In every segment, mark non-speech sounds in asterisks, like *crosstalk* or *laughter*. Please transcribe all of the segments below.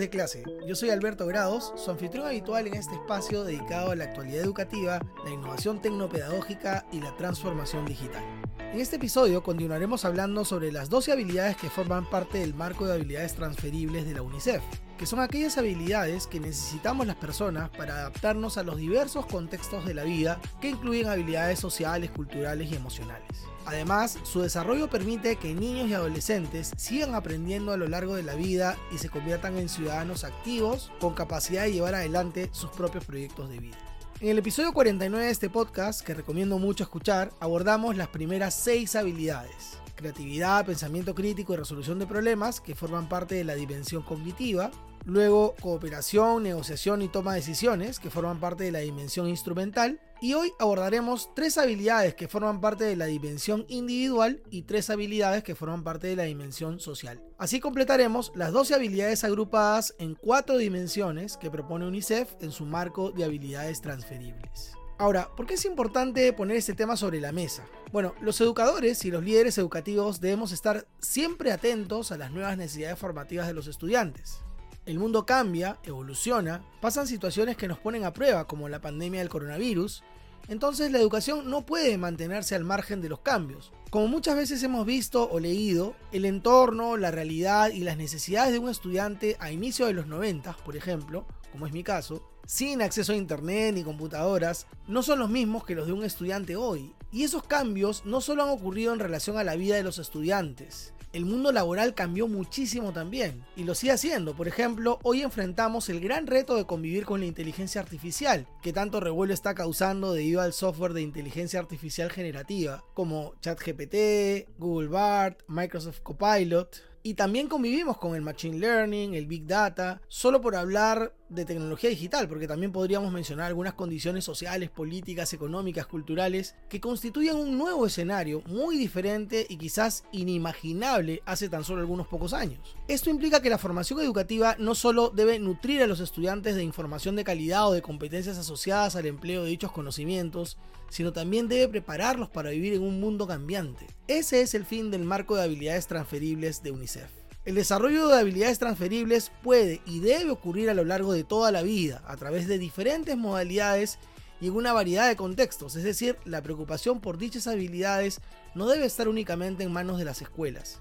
de clase. Yo soy Alberto Grados, su anfitrión habitual en este espacio dedicado a la actualidad educativa, la innovación tecnopedagógica y la transformación digital. En este episodio continuaremos hablando sobre las 12 habilidades que forman parte del marco de habilidades transferibles de la UNICEF, que son aquellas habilidades que necesitamos las personas para adaptarnos a los diversos contextos de la vida que incluyen habilidades sociales, culturales y emocionales. Además, su desarrollo permite que niños y adolescentes sigan aprendiendo a lo largo de la vida y se conviertan en ciudadanos activos con capacidad de llevar adelante sus propios proyectos de vida. En el episodio 49 de este podcast, que recomiendo mucho escuchar, abordamos las primeras 6 habilidades. Creatividad, pensamiento crítico y resolución de problemas, que forman parte de la dimensión cognitiva. Luego, cooperación, negociación y toma de decisiones, que forman parte de la dimensión instrumental. Y hoy abordaremos tres habilidades que forman parte de la dimensión individual y tres habilidades que forman parte de la dimensión social. Así completaremos las 12 habilidades agrupadas en cuatro dimensiones que propone UNICEF en su marco de habilidades transferibles. Ahora, ¿por qué es importante poner este tema sobre la mesa? Bueno, los educadores y los líderes educativos debemos estar siempre atentos a las nuevas necesidades formativas de los estudiantes. El mundo cambia, evoluciona, pasan situaciones que nos ponen a prueba, como la pandemia del coronavirus, entonces la educación no puede mantenerse al margen de los cambios. Como muchas veces hemos visto o leído, el entorno, la realidad y las necesidades de un estudiante a inicio de los 90, por ejemplo, como es mi caso, sin acceso a internet ni computadoras, no son los mismos que los de un estudiante hoy. Y esos cambios no solo han ocurrido en relación a la vida de los estudiantes, el mundo laboral cambió muchísimo también y lo sigue haciendo. Por ejemplo, hoy enfrentamos el gran reto de convivir con la inteligencia artificial, que tanto revuelo está causando debido al software de inteligencia artificial generativa, como ChatGPT, Google Bart, Microsoft Copilot. Y también convivimos con el Machine Learning, el Big Data, solo por hablar de tecnología digital, porque también podríamos mencionar algunas condiciones sociales, políticas, económicas, culturales, que constituyen un nuevo escenario muy diferente y quizás inimaginable hace tan solo algunos pocos años. Esto implica que la formación educativa no solo debe nutrir a los estudiantes de información de calidad o de competencias asociadas al empleo de dichos conocimientos, sino también debe prepararlos para vivir en un mundo cambiante. Ese es el fin del marco de habilidades transferibles de UNICEF. El desarrollo de habilidades transferibles puede y debe ocurrir a lo largo de toda la vida, a través de diferentes modalidades y en una variedad de contextos, es decir, la preocupación por dichas habilidades no debe estar únicamente en manos de las escuelas.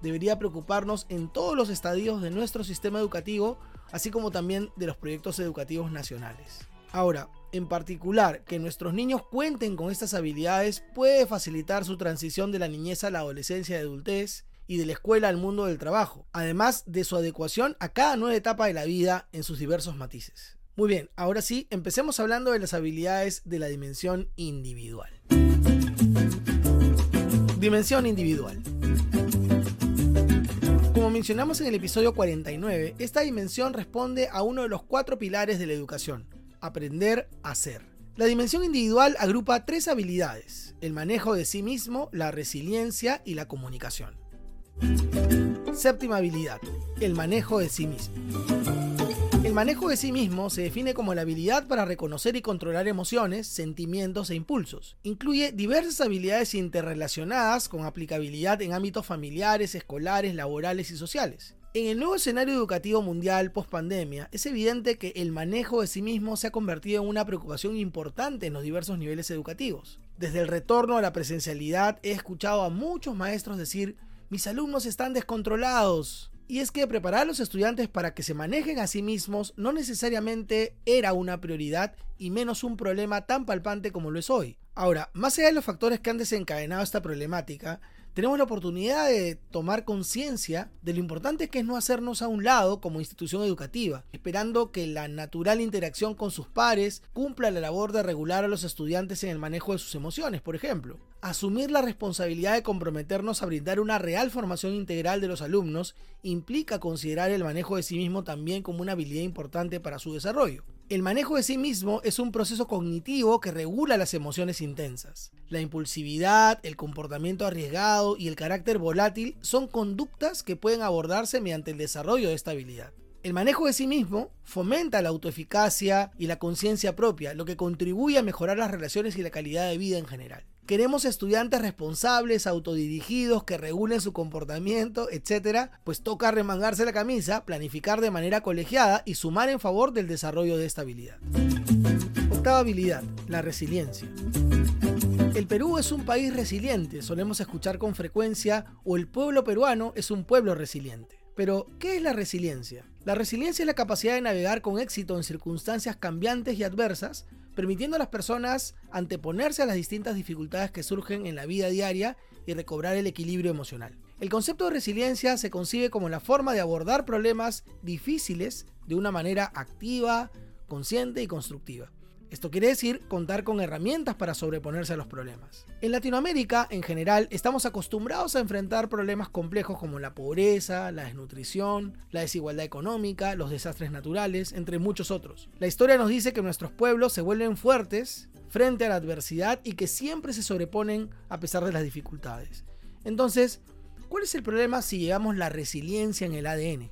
Debería preocuparnos en todos los estadios de nuestro sistema educativo, así como también de los proyectos educativos nacionales. Ahora, en particular, que nuestros niños cuenten con estas habilidades puede facilitar su transición de la niñez a la adolescencia y adultez, y de la escuela al mundo del trabajo, además de su adecuación a cada nueva etapa de la vida en sus diversos matices. Muy bien, ahora sí, empecemos hablando de las habilidades de la dimensión individual. Dimensión individual. Como mencionamos en el episodio 49, esta dimensión responde a uno de los cuatro pilares de la educación, aprender a ser. La dimensión individual agrupa tres habilidades, el manejo de sí mismo, la resiliencia y la comunicación. Séptima habilidad, el manejo de sí mismo. El manejo de sí mismo se define como la habilidad para reconocer y controlar emociones, sentimientos e impulsos. Incluye diversas habilidades interrelacionadas con aplicabilidad en ámbitos familiares, escolares, laborales y sociales. En el nuevo escenario educativo mundial post pandemia, es evidente que el manejo de sí mismo se ha convertido en una preocupación importante en los diversos niveles educativos. Desde el retorno a la presencialidad he escuchado a muchos maestros decir mis alumnos están descontrolados. Y es que preparar a los estudiantes para que se manejen a sí mismos no necesariamente era una prioridad y menos un problema tan palpante como lo es hoy. Ahora, más allá de los factores que han desencadenado esta problemática, tenemos la oportunidad de tomar conciencia de lo importante que es no hacernos a un lado como institución educativa, esperando que la natural interacción con sus pares cumpla la labor de regular a los estudiantes en el manejo de sus emociones, por ejemplo. Asumir la responsabilidad de comprometernos a brindar una real formación integral de los alumnos implica considerar el manejo de sí mismo también como una habilidad importante para su desarrollo. El manejo de sí mismo es un proceso cognitivo que regula las emociones intensas. La impulsividad, el comportamiento arriesgado y el carácter volátil son conductas que pueden abordarse mediante el desarrollo de esta habilidad. El manejo de sí mismo fomenta la autoeficacia y la conciencia propia, lo que contribuye a mejorar las relaciones y la calidad de vida en general. Queremos estudiantes responsables, autodirigidos, que regulen su comportamiento, etc. Pues toca remangarse la camisa, planificar de manera colegiada y sumar en favor del desarrollo de esta habilidad. Octava habilidad, la resiliencia. El Perú es un país resiliente, solemos escuchar con frecuencia, o el pueblo peruano es un pueblo resiliente. Pero, ¿qué es la resiliencia? La resiliencia es la capacidad de navegar con éxito en circunstancias cambiantes y adversas, permitiendo a las personas anteponerse a las distintas dificultades que surgen en la vida diaria y recobrar el equilibrio emocional. El concepto de resiliencia se concibe como la forma de abordar problemas difíciles de una manera activa, consciente y constructiva. Esto quiere decir contar con herramientas para sobreponerse a los problemas. En Latinoamérica, en general, estamos acostumbrados a enfrentar problemas complejos como la pobreza, la desnutrición, la desigualdad económica, los desastres naturales, entre muchos otros. La historia nos dice que nuestros pueblos se vuelven fuertes frente a la adversidad y que siempre se sobreponen a pesar de las dificultades. Entonces, ¿cuál es el problema si llevamos la resiliencia en el ADN?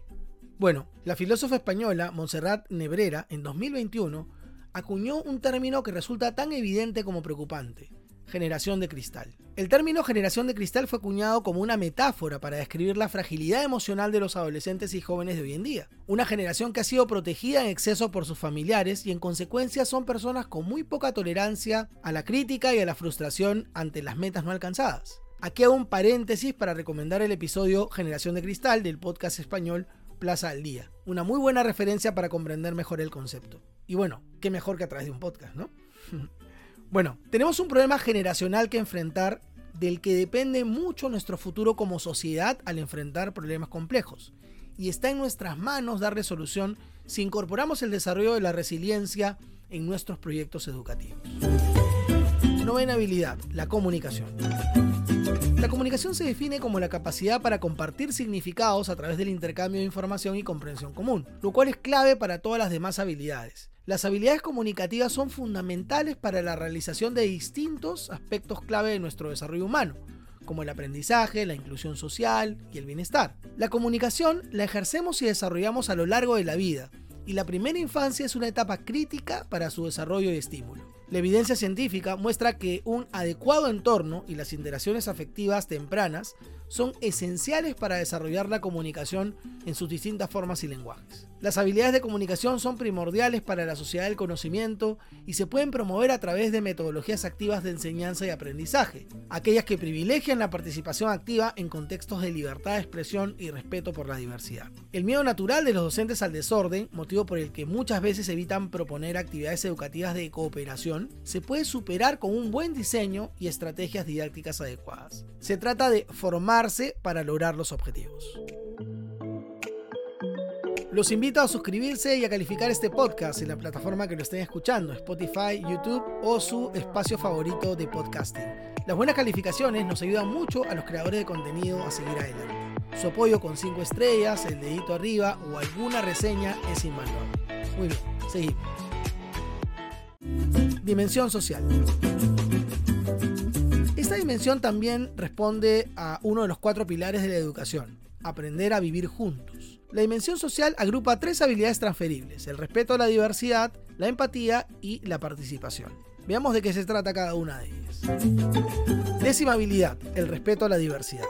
Bueno, la filósofa española Montserrat Nebrera en 2021 acuñó un término que resulta tan evidente como preocupante, generación de cristal. El término generación de cristal fue acuñado como una metáfora para describir la fragilidad emocional de los adolescentes y jóvenes de hoy en día. Una generación que ha sido protegida en exceso por sus familiares y en consecuencia son personas con muy poca tolerancia a la crítica y a la frustración ante las metas no alcanzadas. Aquí hago un paréntesis para recomendar el episodio Generación de Cristal del podcast español Plaza al Día. Una muy buena referencia para comprender mejor el concepto. Y bueno, qué mejor que a través de un podcast, ¿no? *laughs* bueno, tenemos un problema generacional que enfrentar del que depende mucho nuestro futuro como sociedad al enfrentar problemas complejos. Y está en nuestras manos dar solución si incorporamos el desarrollo de la resiliencia en nuestros proyectos educativos. Novena habilidad, la comunicación. La comunicación se define como la capacidad para compartir significados a través del intercambio de información y comprensión común, lo cual es clave para todas las demás habilidades. Las habilidades comunicativas son fundamentales para la realización de distintos aspectos clave de nuestro desarrollo humano, como el aprendizaje, la inclusión social y el bienestar. La comunicación la ejercemos y desarrollamos a lo largo de la vida, y la primera infancia es una etapa crítica para su desarrollo y estímulo. La evidencia científica muestra que un adecuado entorno y las interacciones afectivas tempranas son esenciales para desarrollar la comunicación en sus distintas formas y lenguajes. Las habilidades de comunicación son primordiales para la sociedad del conocimiento y se pueden promover a través de metodologías activas de enseñanza y aprendizaje, aquellas que privilegian la participación activa en contextos de libertad de expresión y respeto por la diversidad. El miedo natural de los docentes al desorden, motivo por el que muchas veces evitan proponer actividades educativas de cooperación, se puede superar con un buen diseño y estrategias didácticas adecuadas. Se trata de para lograr los objetivos. Los invito a suscribirse y a calificar este podcast en la plataforma que lo estén escuchando, Spotify, YouTube o su espacio favorito de podcasting. Las buenas calificaciones nos ayudan mucho a los creadores de contenido a seguir adelante. Su apoyo con 5 estrellas, el dedito arriba o alguna reseña es invaluable. Muy bien, seguimos. Dimensión social. Esta dimensión también responde a uno de los cuatro pilares de la educación, aprender a vivir juntos. La dimensión social agrupa tres habilidades transferibles, el respeto a la diversidad, la empatía y la participación. Veamos de qué se trata cada una de ellas. Décima habilidad, el respeto a la diversidad.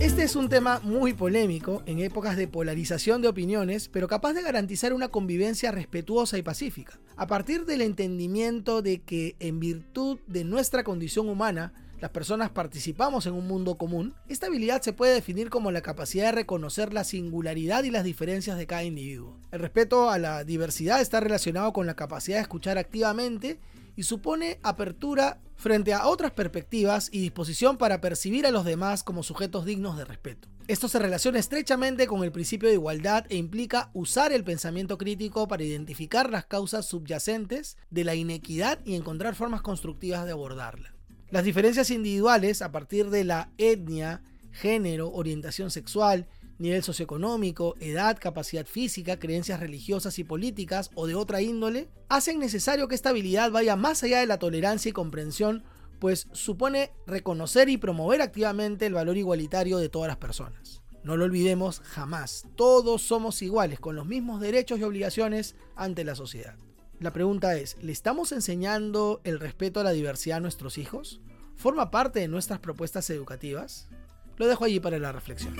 Este es un tema muy polémico en épocas de polarización de opiniones, pero capaz de garantizar una convivencia respetuosa y pacífica. A partir del entendimiento de que en virtud de nuestra condición humana, las personas participamos en un mundo común, esta habilidad se puede definir como la capacidad de reconocer la singularidad y las diferencias de cada individuo. El respeto a la diversidad está relacionado con la capacidad de escuchar activamente y supone apertura frente a otras perspectivas y disposición para percibir a los demás como sujetos dignos de respeto. Esto se relaciona estrechamente con el principio de igualdad e implica usar el pensamiento crítico para identificar las causas subyacentes de la inequidad y encontrar formas constructivas de abordarla. Las diferencias individuales a partir de la etnia, género, orientación sexual, nivel socioeconómico, edad, capacidad física, creencias religiosas y políticas o de otra índole, hacen necesario que esta habilidad vaya más allá de la tolerancia y comprensión, pues supone reconocer y promover activamente el valor igualitario de todas las personas. No lo olvidemos jamás, todos somos iguales, con los mismos derechos y obligaciones ante la sociedad. La pregunta es, ¿le estamos enseñando el respeto a la diversidad a nuestros hijos? forma parte de nuestras propuestas educativas? Lo dejo allí para la reflexión.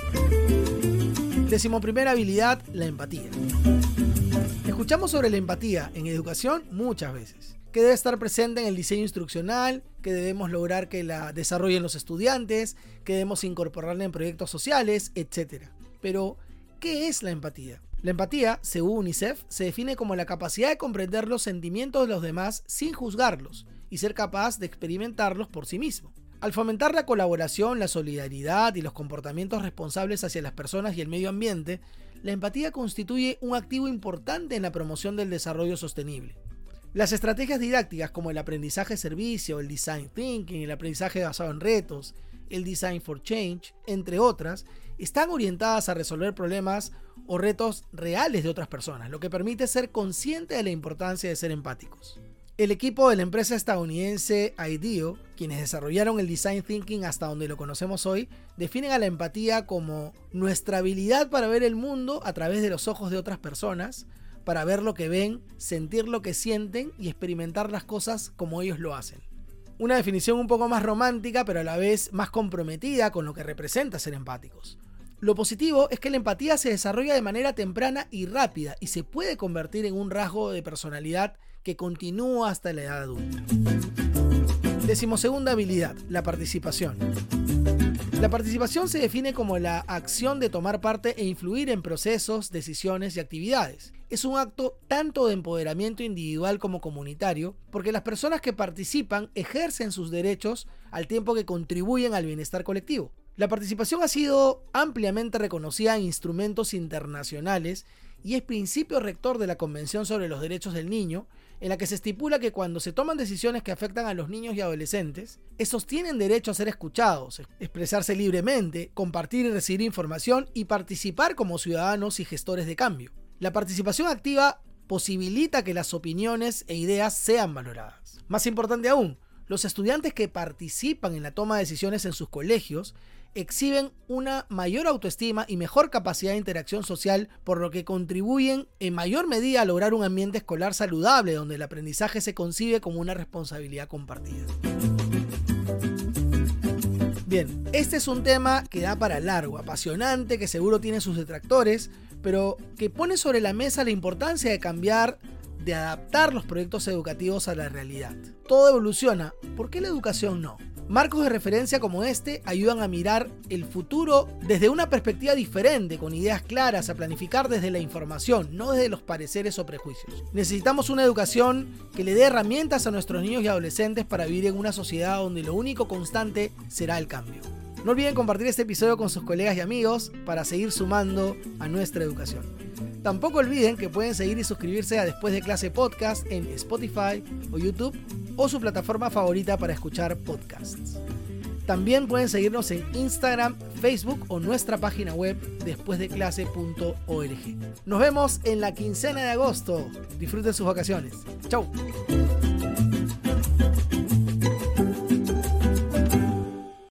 Decimoprimera habilidad, la empatía. Escuchamos sobre la empatía en educación muchas veces, que debe estar presente en el diseño instruccional, que debemos lograr que la desarrollen los estudiantes, que debemos incorporarla en proyectos sociales, etc. Pero, ¿qué es la empatía? La empatía, según UNICEF, se define como la capacidad de comprender los sentimientos de los demás sin juzgarlos y ser capaz de experimentarlos por sí mismo. Al fomentar la colaboración, la solidaridad y los comportamientos responsables hacia las personas y el medio ambiente, la empatía constituye un activo importante en la promoción del desarrollo sostenible. Las estrategias didácticas como el aprendizaje servicio, el design thinking, el aprendizaje basado en retos, el design for change, entre otras, están orientadas a resolver problemas o retos reales de otras personas, lo que permite ser consciente de la importancia de ser empáticos. El equipo de la empresa estadounidense IDEO, quienes desarrollaron el design thinking hasta donde lo conocemos hoy, definen a la empatía como nuestra habilidad para ver el mundo a través de los ojos de otras personas, para ver lo que ven, sentir lo que sienten y experimentar las cosas como ellos lo hacen. Una definición un poco más romántica, pero a la vez más comprometida con lo que representa ser empáticos. Lo positivo es que la empatía se desarrolla de manera temprana y rápida y se puede convertir en un rasgo de personalidad que continúa hasta la edad adulta. Decimosegunda habilidad, la participación. La participación se define como la acción de tomar parte e influir en procesos, decisiones y actividades. Es un acto tanto de empoderamiento individual como comunitario, porque las personas que participan ejercen sus derechos al tiempo que contribuyen al bienestar colectivo. La participación ha sido ampliamente reconocida en instrumentos internacionales y es principio rector de la Convención sobre los Derechos del Niño, en la que se estipula que cuando se toman decisiones que afectan a los niños y adolescentes, estos tienen derecho a ser escuchados, expresarse libremente, compartir y recibir información y participar como ciudadanos y gestores de cambio. La participación activa posibilita que las opiniones e ideas sean valoradas. Más importante aún, los estudiantes que participan en la toma de decisiones en sus colegios exhiben una mayor autoestima y mejor capacidad de interacción social, por lo que contribuyen en mayor medida a lograr un ambiente escolar saludable donde el aprendizaje se concibe como una responsabilidad compartida. Bien, este es un tema que da para largo, apasionante, que seguro tiene sus detractores, pero que pone sobre la mesa la importancia de cambiar, de adaptar los proyectos educativos a la realidad. Todo evoluciona, ¿por qué la educación no? Marcos de referencia como este ayudan a mirar el futuro desde una perspectiva diferente, con ideas claras, a planificar desde la información, no desde los pareceres o prejuicios. Necesitamos una educación que le dé herramientas a nuestros niños y adolescentes para vivir en una sociedad donde lo único constante será el cambio. No olviden compartir este episodio con sus colegas y amigos para seguir sumando a nuestra educación. Tampoco olviden que pueden seguir y suscribirse a Después de Clase Podcast en Spotify o YouTube o su plataforma favorita para escuchar podcasts. También pueden seguirnos en Instagram, Facebook o nuestra página web despuesdeclase.org. Nos vemos en la quincena de agosto. Disfruten sus vacaciones. Chau.